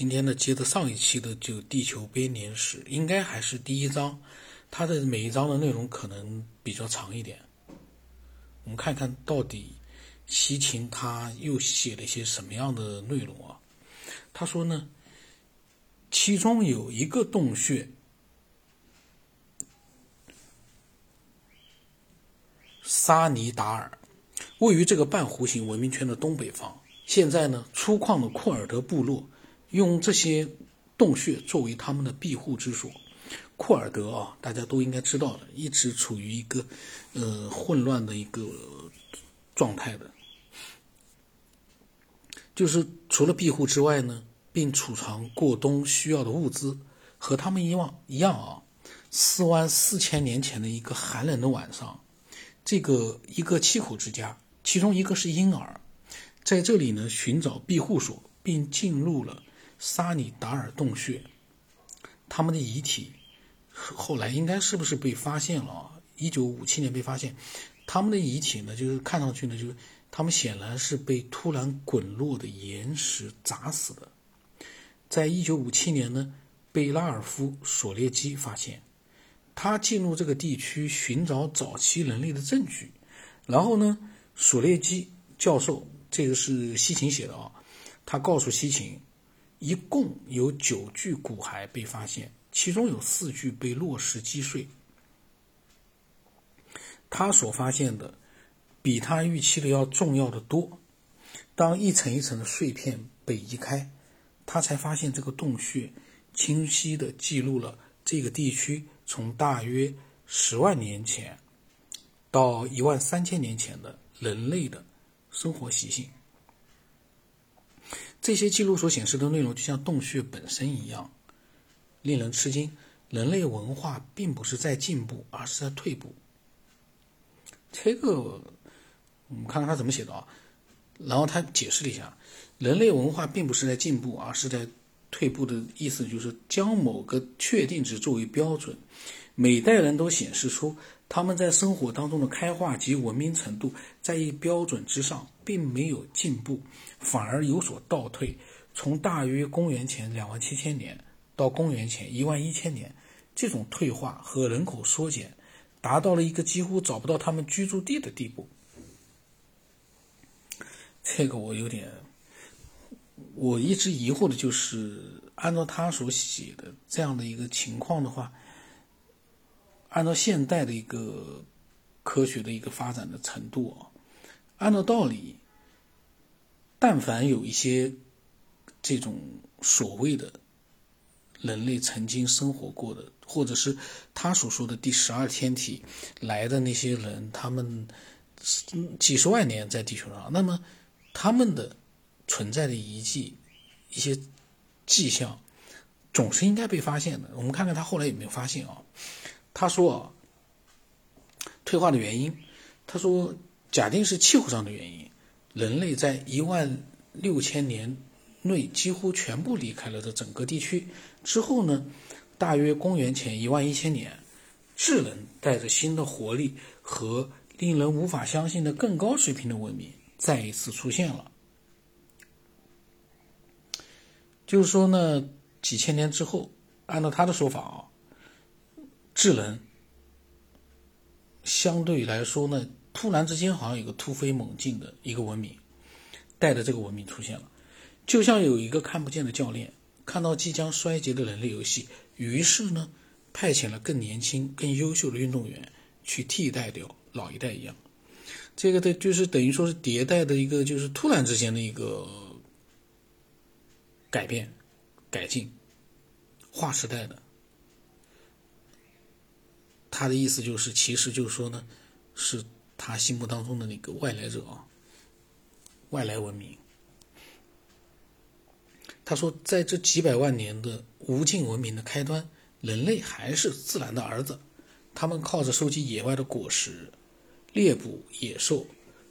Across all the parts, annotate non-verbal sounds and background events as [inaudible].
今天呢，接着上一期的就地球编年史，应该还是第一章，它的每一章的内容可能比较长一点。我们看看到底西秦他又写了一些什么样的内容啊？他说呢，其中有一个洞穴，沙尼达尔，位于这个半弧形文明圈的东北方。现在呢，粗犷的库尔德部落用这些洞穴作为他们的庇护之所。库尔德啊，大家都应该知道的，一直处于一个呃混乱的一个状态的，就是除了庇护之外呢，并储藏过冬需要的物资。和他们以往一样啊，四万四千年前的一个寒冷的晚上，这个一个七口之家，其中一个是婴儿。在这里呢，寻找庇护所，并进入了沙里达尔洞穴。他们的遗体后来应该是不是被发现了啊？一九五七年被发现，他们的遗体呢，就是看上去呢，就是他们显然是被突然滚落的岩石砸死的。在一九五七年呢，被拉尔夫·索列基发现，他进入这个地区寻找早期人类的证据，然后呢，索列基教授。这个是西秦写的啊，他告诉西秦，一共有九具骨骸被发现，其中有四具被落石击碎。他所发现的比他预期的要重要的多。当一层一层的碎片被移开，他才发现这个洞穴清晰地记录了这个地区从大约十万年前到一万三千年前的人类的。生活习性，这些记录所显示的内容，就像洞穴本身一样，令人吃惊。人类文化并不是在进步，而是在退步。这个，我们看看他怎么写的啊？然后他解释了一下，人类文化并不是在进步，而是在退步的意思，就是将某个确定值作为标准，每代人都显示出。他们在生活当中的开化及文明程度在一标准之上，并没有进步，反而有所倒退。从大约公元前两万七千年到公元前一万一千年，这种退化和人口缩减达到了一个几乎找不到他们居住地的地步。这个我有点，我一直疑惑的就是，按照他所写的这样的一个情况的话。按照现代的一个科学的一个发展的程度啊，按照道理，但凡有一些这种所谓的人类曾经生活过的，或者是他所说的第十二天体来的那些人，他们几十万年在地球上，那么他们的存在的遗迹一些迹象，总是应该被发现的。我们看看他后来有没有发现啊？他说啊：“退化的原因，他说，假定是气候上的原因，人类在一万六千年内几乎全部离开了这整个地区之后呢，大约公元前一万一千年，智能带着新的活力和令人无法相信的更高水平的文明再一次出现了。就是说呢，几千年之后，按照他的说法啊。”智能相对来说呢，突然之间好像有个突飞猛进的一个文明，带着这个文明出现了，就像有一个看不见的教练看到即将衰竭的人类游戏，于是呢，派遣了更年轻、更优秀的运动员去替代掉老一代一样。这个的就是等于说是迭代的一个，就是突然之间的一个改变、改进、划时代的。他的意思就是，其实就是说呢，是他心目当中的那个外来者啊，外来文明。他说，在这几百万年的无尽文明的开端，人类还是自然的儿子，他们靠着收集野外的果实、猎捕野兽、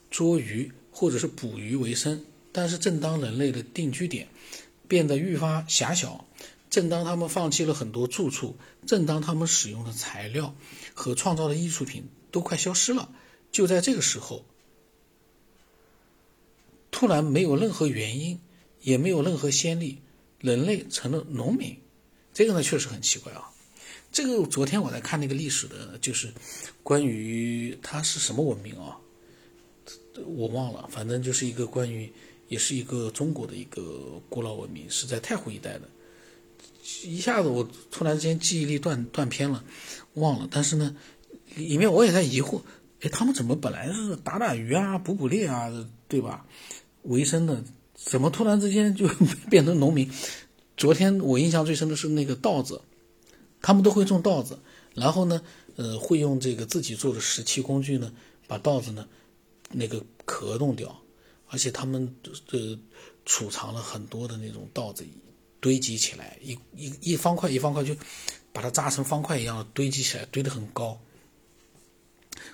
捉鱼或者是捕鱼为生。但是，正当人类的定居点变得愈发狭小。正当他们放弃了很多住处，正当他们使用的材料和创造的艺术品都快消失了，就在这个时候，突然没有任何原因，也没有任何先例，人类成了农民，这个呢确实很奇怪啊。这个昨天我在看那个历史的，就是关于它是什么文明啊，我忘了，反正就是一个关于，也是一个中国的一个古老文明，是在太湖一带的。一下子我突然之间记忆力断断片了，忘了。但是呢，里面我也在疑惑，哎，他们怎么本来是打打鱼啊、捕捕猎啊，对吧？为生的，怎么突然之间就 [laughs] 变成农民？昨天我印象最深的是那个稻子。他们都会种稻子，然后呢，呃，会用这个自己做的石器工具呢，把稻子呢那个壳弄掉，而且他们呃储藏了很多的那种稻子，堆积起来，一一一方块一方块就把它扎成方块一样堆积起来，堆得很高。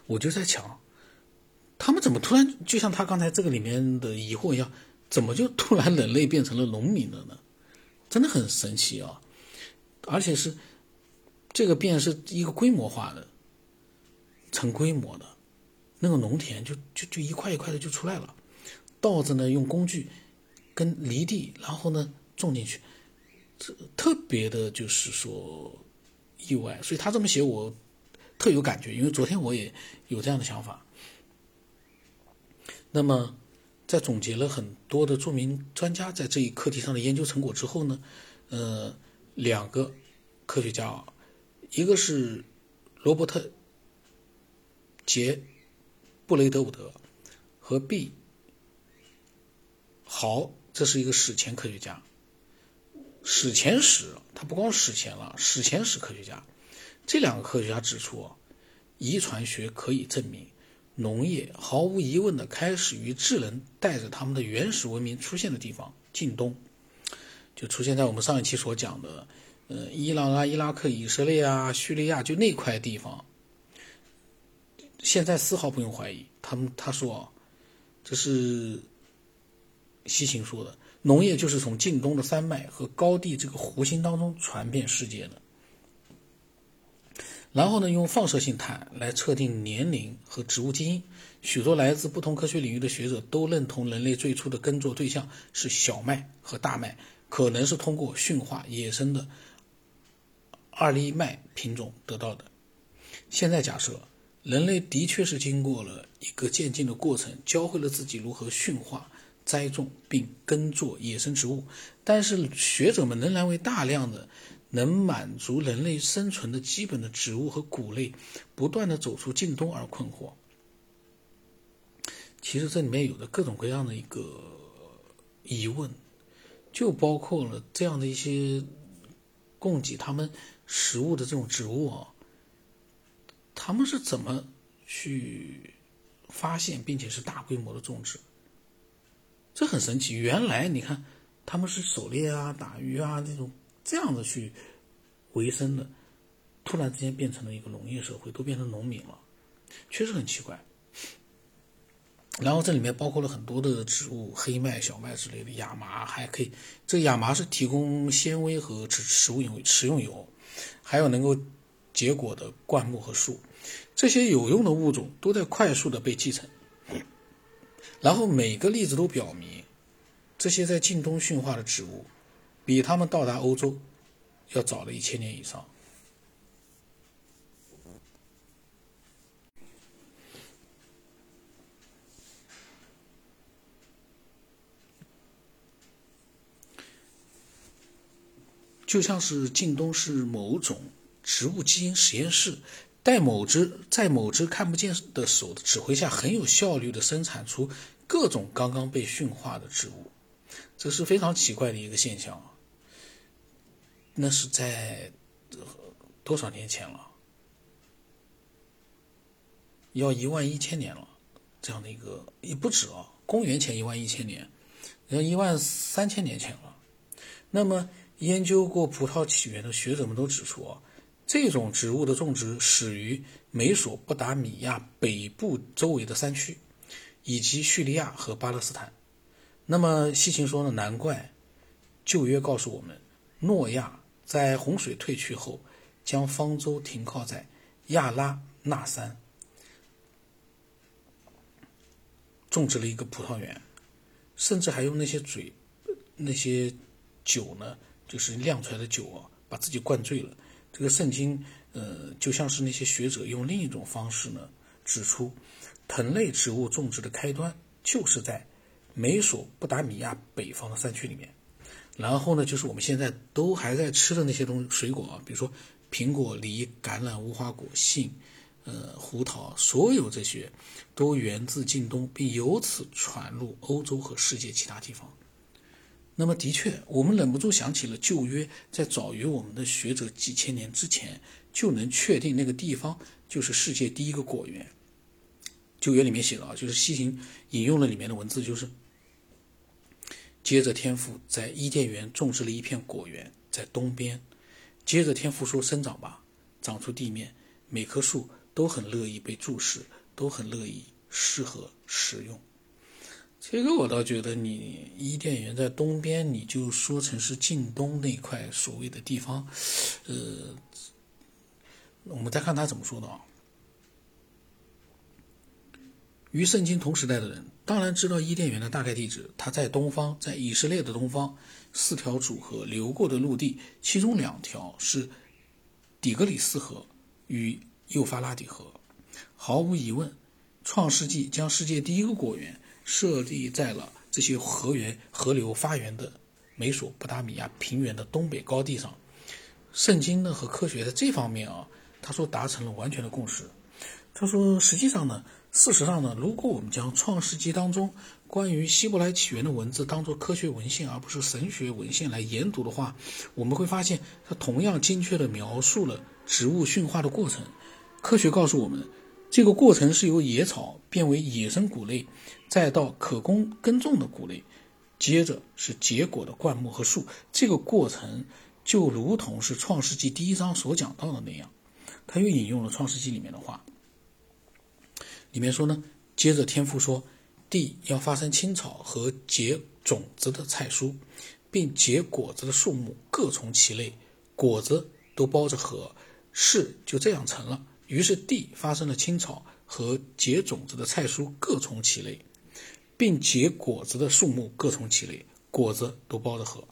我就在想，他们怎么突然就像他刚才这个里面的疑惑一样，怎么就突然人类变成了农民了呢？真的很神奇啊，而且是。这个变是一个规模化的，成规模的，那个农田就就就一块一块的就出来了。稻子呢用工具跟犁地，然后呢种进去，这特别的就是说意外。所以他这么写我特有感觉，因为昨天我也有这样的想法。那么在总结了很多的著名专家在这一课题上的研究成果之后呢，呃，两个科学家。一个是罗伯特·杰·布雷德伍德和 B· 豪，这是一个史前科学家。史前史，他不光史前了，史前史科学家。这两个科学家指出，遗传学可以证明，农业毫无疑问的开始于智人带着他们的原始文明出现的地方——近东，就出现在我们上一期所讲的。呃，伊朗啊、伊拉克、以色列啊、叙利亚，就那块地方，现在丝毫不用怀疑。他们他说，这是西秦说的，农业就是从近东的山脉和高地这个弧形当中传遍世界的。然后呢，用放射性碳来测定年龄和植物基因，许多来自不同科学领域的学者都认同人类最初的耕作对象是小麦和大麦，可能是通过驯化野生的。二粒麦品种得到的。现在假设人类的确是经过了一个渐进的过程，教会了自己如何驯化、栽种并耕作野生植物。但是学者们仍然为大量的能满足人类生存的基本的植物和谷类不断的走出近东而困惑。其实这里面有着各种各样的一个疑问，就包括了这样的一些供给他们。食物的这种植物啊，他们是怎么去发现并且是大规模的种植？这很神奇。原来你看他们是狩猎啊、打鱼啊这种这样子去维生的，突然之间变成了一个农业社会，都变成农民了，确实很奇怪。然后这里面包括了很多的植物，黑麦、小麦之类的，亚麻还可以。这亚麻是提供纤维和食食物用食用油。还有能够结果的灌木和树，这些有用的物种都在快速的被继承。然后每个例子都表明，这些在近东驯化的植物，比他们到达欧洲要早了一千年以上。就像是近东是某种植物基因实验室，在某只在某只看不见的手的指挥下，很有效率的生产出各种刚刚被驯化的植物，这是非常奇怪的一个现象啊。那是在多少年前了？要一万一千年了，这样的一个也不止啊，公元前一万一千年，要一万三千年前了。那么。研究过葡萄起源的学者们都指出啊，这种植物的种植始于美索不达米亚北部周围的山区，以及叙利亚和巴勒斯坦。那么西秦说呢？难怪旧约告诉我们，诺亚在洪水退去后，将方舟停靠在亚拉纳山，种植了一个葡萄园，甚至还用那些嘴那些。酒呢，就是酿出来的酒啊，把自己灌醉了。这个圣经，呃，就像是那些学者用另一种方式呢，指出，藤类植物种植的开端就是在美索不达米亚北方的山区里面。然后呢，就是我们现在都还在吃的那些东水果啊，比如说苹果、梨、橄榄、无花果、杏，呃，胡桃，所有这些都源自近东，并由此传入欧洲和世界其他地方。那么，的确，我们忍不住想起了旧约，在早于我们的学者几千年之前就能确定那个地方就是世界第一个果园。旧约里面写的啊，就是西行引用了里面的文字，就是。接着，天父在伊甸园种植了一片果园，在东边。接着，天父说：“生长吧，长出地面，每棵树都很乐意被注视，都很乐意适合食用。”这个我倒觉得，你伊甸园在东边，你就说成是近东那块所谓的地方，呃，我们再看他怎么说的啊。与圣经同时代的人当然知道伊甸园的大概地址，它在东方，在以色列的东方。四条主河流过的陆地，其中两条是底格里斯河与幼发拉底河。毫无疑问，创世纪将世界第一个果园设立在了这些河源河流发源的美索不达米亚平原的东北高地上。圣经呢和科学在这方面啊，他说达成了完全的共识。他说，实际上呢。事实上呢，如果我们将《创世纪》当中关于希伯来起源的文字当作科学文献而不是神学文献来研读的话，我们会发现它同样精确地描述了植物驯化的过程。科学告诉我们，这个过程是由野草变为野生谷类，再到可供耕种的谷类，接着是结果的灌木和树。这个过程就如同是《创世纪》第一章所讲到的那样。他又引用了《创世纪》里面的话。里面说呢，接着天父说，地要发生青草和结种子的菜蔬，并结果子的树木各从其类，果子都包着核，事就这样成了。于是地发生了青草和结种子的菜蔬各从其类，并结果子的树木各从其类，果子都包着核。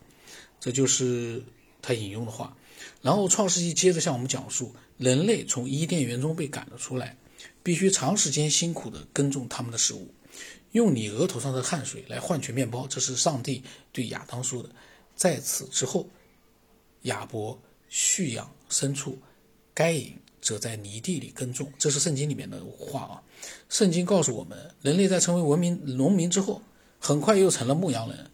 这就是他引用的话。然后创世纪接着向我们讲述，人类从伊甸园中被赶了出来。必须长时间辛苦地耕种他们的食物，用你额头上的汗水来换取面包，这是上帝对亚当说的。在此之后，亚伯蓄养牲畜，该隐则在泥地里耕种，这是圣经里面的话啊。圣经告诉我们，人类在成为文明农民之后，很快又成了牧羊人。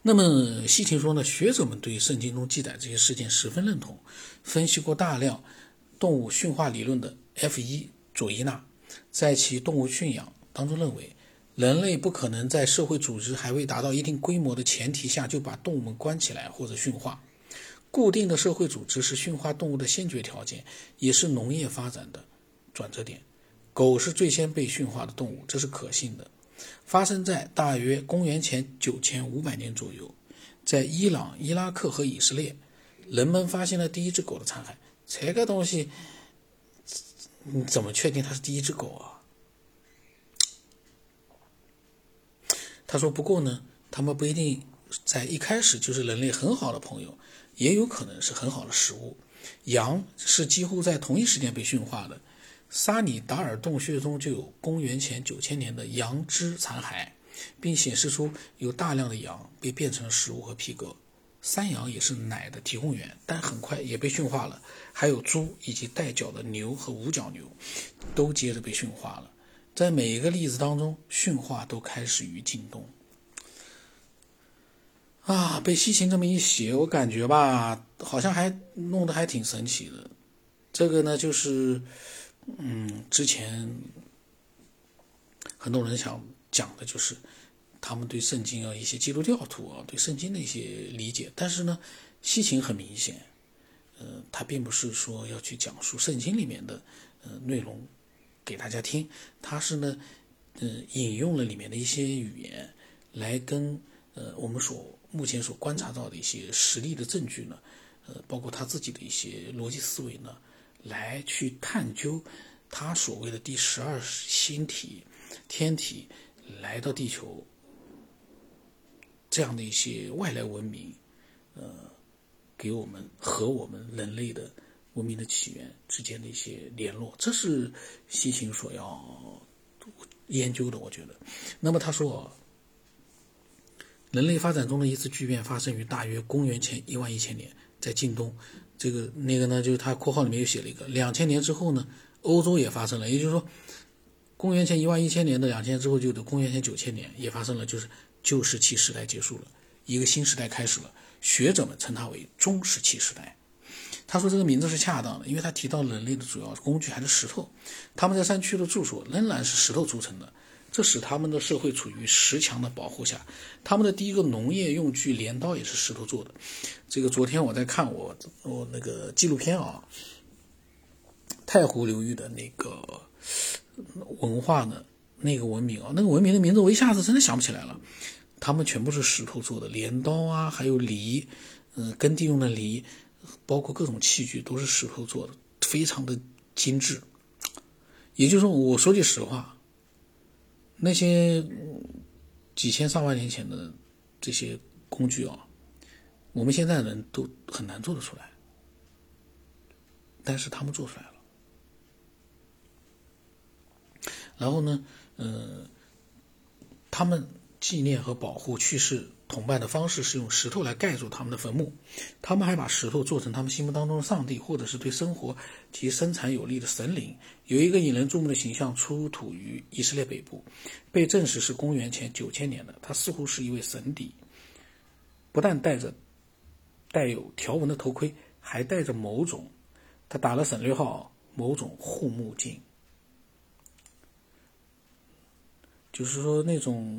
那么西廷说呢，学者们对圣经中记载这些事件十分认同，分析过大量动物驯化理论的。F1 佐伊纳在其动物驯养当中认为，人类不可能在社会组织还未达到一定规模的前提下就把动物们关起来或者驯化。固定的社会组织是驯化动物的先决条件，也是农业发展的转折点。狗是最先被驯化的动物，这是可信的。发生在大约公元前九千五百年左右，在伊朗、伊拉克和以色列，人们发现了第一只狗的残骸。这个东西。你怎么确定它是第一只狗啊？他说：“不过呢，他们不一定在一开始就是人类很好的朋友，也有可能是很好的食物。羊是几乎在同一时间被驯化的，沙尼达尔洞穴中就有公元前九千年的羊脂残骸，并显示出有大量的羊被变成了食物和皮革。”山羊也是奶的提供源，但很快也被驯化了。还有猪以及带角的牛和五角牛，都接着被驯化了。在每一个例子当中，驯化都开始于近东。啊，被西秦这么一写，我感觉吧，好像还弄得还挺神奇的。这个呢，就是嗯，之前很多人想讲的就是。他们对圣经啊，一些基督教徒啊，对圣经的一些理解，但是呢，西秦很明显，呃，他并不是说要去讲述圣经里面的呃内容给大家听，他是呢，呃，引用了里面的一些语言，来跟呃我们所目前所观察到的一些实例的证据呢，呃，包括他自己的一些逻辑思维呢，来去探究他所谓的第十二星体天体来到地球。这样的一些外来文明，呃，给我们和我们人类的文明的起源之间的一些联络，这是西秦所要研究的。我觉得，那么他说，人类发展中的一次巨变发生于大约公元前一万一千年，在近东。这个那个呢，就是他括号里面又写了一个两千年之后呢，欧洲也发生了，也就是说，公元前一万一千年的两千年之后，就的公元前九千年也发生了，就是旧石器时代结束了，一个新时代开始了。学者们称它为中石器时代。他说这个名字是恰当的，因为他提到人类的主要工具还是石头，他们在山区的住所仍然是石头组成的。这使他们的社会处于石墙的保护下，他们的第一个农业用具镰刀也是石头做的。这个昨天我在看我我那个纪录片啊，太湖流域的那个文化呢，那个文明啊，那个文明的名字我一下子真的想不起来了。他们全部是石头做的，镰刀啊，还有犁，嗯，耕地用的犁，包括各种器具都是石头做的，非常的精致。也就是说，我说句实话。那些几千上万年前的这些工具啊，我们现在人都很难做得出来，但是他们做出来了。然后呢，呃，他们纪念和保护去世。同伴的方式是用石头来盖住他们的坟墓，他们还把石头做成他们心目当中的上帝，或者是对生活及生产有利的神灵。有一个引人注目的形象出土于以色列北部，被证实是公元前九千年的。他似乎是一位神邸，不但戴着带有条纹的头盔，还戴着某种，他打了省略号，某种护目镜。就是说，那种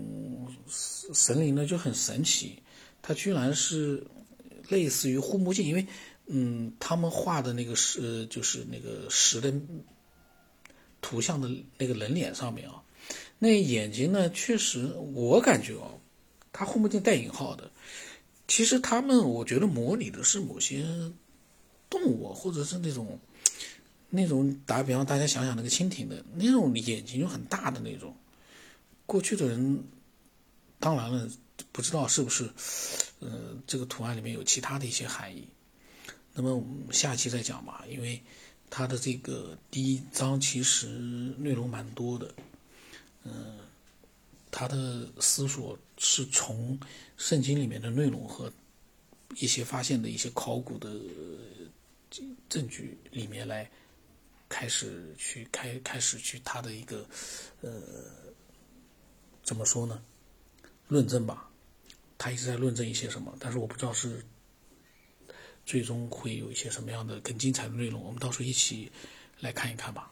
神灵呢就很神奇，它居然是类似于护目镜，因为，嗯，他们画的那个是就是那个石的图像的那个人脸上面啊，那眼睛呢，确实我感觉哦，他护目镜带引号的，其实他们我觉得模拟的是某些动物，或者是那种那种打比方，大家想想那个蜻蜓的那种眼睛就很大的那种。过去的人，当然了，不知道是不是，呃，这个图案里面有其他的一些含义。那么我们下期再讲吧，因为它的这个第一章其实内容蛮多的，嗯，他的思索是从圣经里面的内容和一些发现的一些考古的证据里面来开始去开开始去他的一个呃。怎么说呢？论证吧，他一直在论证一些什么，但是我不知道是最终会有一些什么样的更精彩的内容，我们到时候一起来看一看吧。